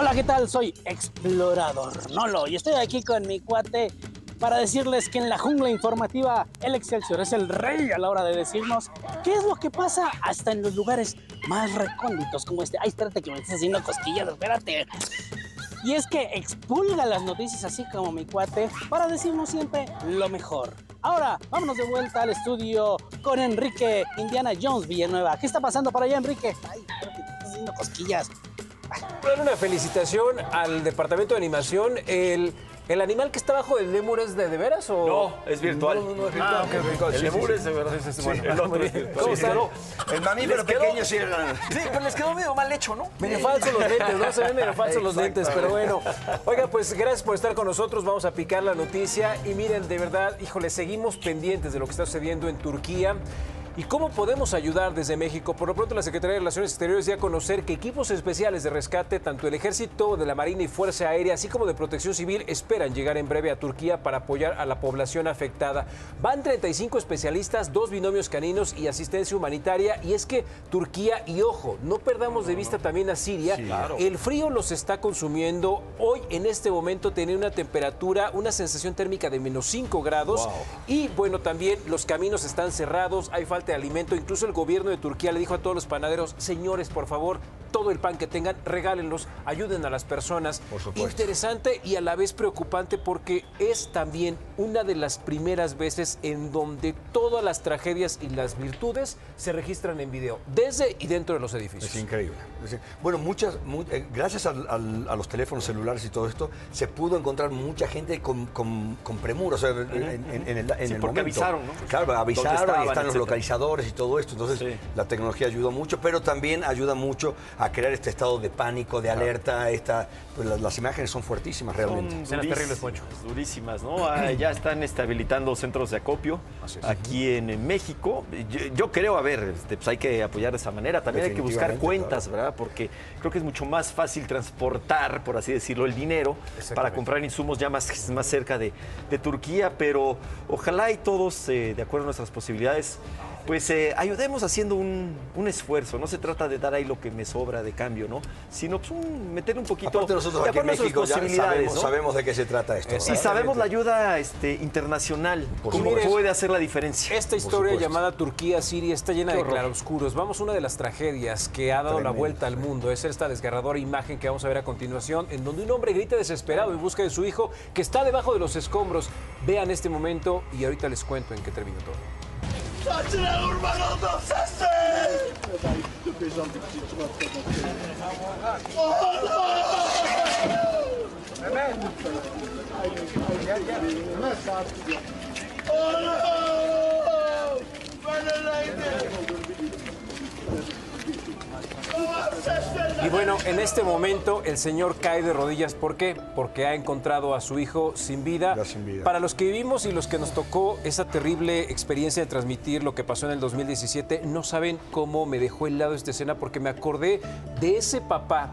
Hola, ¿qué tal? Soy Explorador Nolo y estoy aquí con mi cuate para decirles que en la jungla informativa el Excelsior es el rey a la hora de decirnos qué es lo que pasa hasta en los lugares más recónditos como este. Ay, espérate que me estás haciendo cosquillas, espérate. Y es que expulga las noticias así como mi cuate para decirnos siempre lo mejor. Ahora, vámonos de vuelta al estudio con Enrique Indiana Jones Villanueva. ¿Qué está pasando para allá, Enrique? Ay, espérate, que me estás haciendo cosquillas. Bueno, una felicitación al departamento de animación. El, el animal que está bajo del lemur es de, de veras o No, es virtual. No, no, no es virtual. Ah, ok, ok. Sí, El sí, lemur sí. es de verdad. Sí, sí, Sí, bueno. el otro es virtual. ¿Cómo quedó- El mamífero quedó- pequeño sí era. Sí, pero les quedó medio mal hecho, ¿no? Medio falsos los lentes, ¿no? Se ven medio falsos los lentes, pero bueno. Oiga, pues gracias por estar con nosotros. Vamos a picar la noticia. Y miren, de verdad, híjole, seguimos pendientes de lo que está sucediendo en Turquía. ¿Y cómo podemos ayudar desde México? Por lo pronto, la Secretaría de Relaciones Exteriores dio a conocer que equipos especiales de rescate, tanto el Ejército, de la Marina y Fuerza Aérea, así como de Protección Civil, esperan llegar en breve a Turquía para apoyar a la población afectada. Van 35 especialistas, dos binomios caninos y asistencia humanitaria. Y es que Turquía, y ojo, no perdamos de vista también a Siria, el frío los está consumiendo. Hoy, en este momento, tiene una temperatura, una sensación térmica de menos 5 grados. Y bueno, también los caminos están cerrados, hay falta de alimento. Incluso el gobierno de Turquía le dijo a todos los panaderos, señores, por favor, todo el pan que tengan, regálenlos, ayuden a las personas. Por supuesto. Interesante y a la vez preocupante porque es también una de las primeras veces en donde todas las tragedias y las virtudes se registran en video, desde y dentro de los edificios. Es increíble. Bueno, muchas, mu- eh, gracias a los teléfonos celulares y todo esto, se pudo encontrar mucha gente con, con, con premura, o sea, en, en- en el, en Sí, el porque momento. avisaron, ¿no? Claro, avisaron estaban, y están los etcétera. Y todo esto. Entonces, Sí. la tecnología ayuda mucho, pero también ayuda mucho a crear este estado de pánico, de alerta. Esta, pues, las, las imágenes son fuertísimas realmente. Son Escenas terribles, durísimas, Poncho. Durísimas, ¿no? Ah, ya están habilitando centros de acopio aquí en, México. Yo, yo creo, a ver, este, pues hay que apoyar de esa manera. También hay que buscar cuentas, ¿verdad? Porque creo que es mucho más fácil transportar, por así decirlo, el dinero para comprar insumos ya más, más cerca de, de Turquía. Pero ojalá y todos, eh, de acuerdo a nuestras posibilidades, pues eh, ayudemos haciendo un, un esfuerzo. No se trata de dar ahí lo que me sobra de cambio, ¿no? Sino pues, un- meter un poquito Aparte nosotros de aquí en México ya sabemos, ¿no? sabemos de qué se trata esto. Y sabemos la ayuda este, internacional, cómo supuesto. puede hacer la diferencia. Esta historia llamada Turquía-Siria está llena de claroscuros. Vamos a una de las tragedias que ha dado la vuelta al mundo. Es esta desgarradora imagen que vamos a ver a continuación, en donde un hombre grita desesperado en busca de su hijo que está debajo de los escombros. Vean este momento y ahorita les cuento en qué terminó todo. Saçına kurban oldum sensin. Allah! Mehmet. Gel gel. Mehmet saat gidiyor. Allah! Ben öyleydim. Y bueno, en este momento el señor cae de rodillas. ¿Por qué? Porque ha encontrado a su hijo sin vida. Ya sin vida. Para los que vivimos y los que nos tocó esa terrible experiencia de transmitir lo que pasó en el 2017, no saben cómo me dejó helado esta escena porque me acordé de ese papá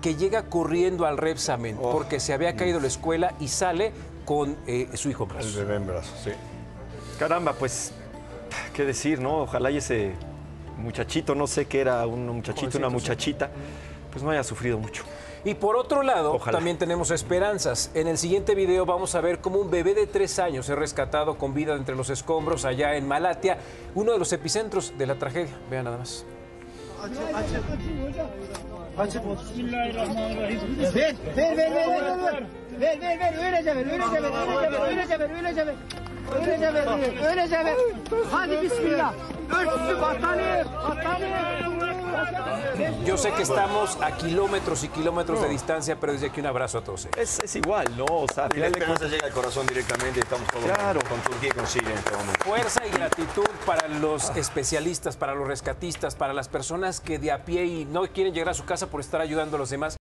que llega corriendo al Repsamen Oh. porque se había caído la escuela y sale con eh, su hijo en El brazos. bebé en brazos, sí. Caramba, pues, qué decir, ¿no? Ojalá y ese muchachito, no sé qué era, un muchachito, una muchachita, pues no haya sufrido mucho. Y por otro lado, Ojalá. también tenemos esperanzas. En el siguiente video vamos a ver cómo un bebé de tres años es rescatado con vida entre los escombros allá en Malatia, uno de los epicentros de la tragedia. Vean nada más. Yo sé que estamos a kilómetros y kilómetros de distancia, pero desde aquí un abrazo a todos. ellos. Es, es igual, ¿no? O sea, a Y la final de esperanza cuentas, llega al corazón directamente y estamos todos Claro. con Turquía y con Siria en este momento. Fuerza y gratitud para los especialistas, para los rescatistas, para las personas que de a pie y no quieren llegar a su casa por estar ayudando a los demás.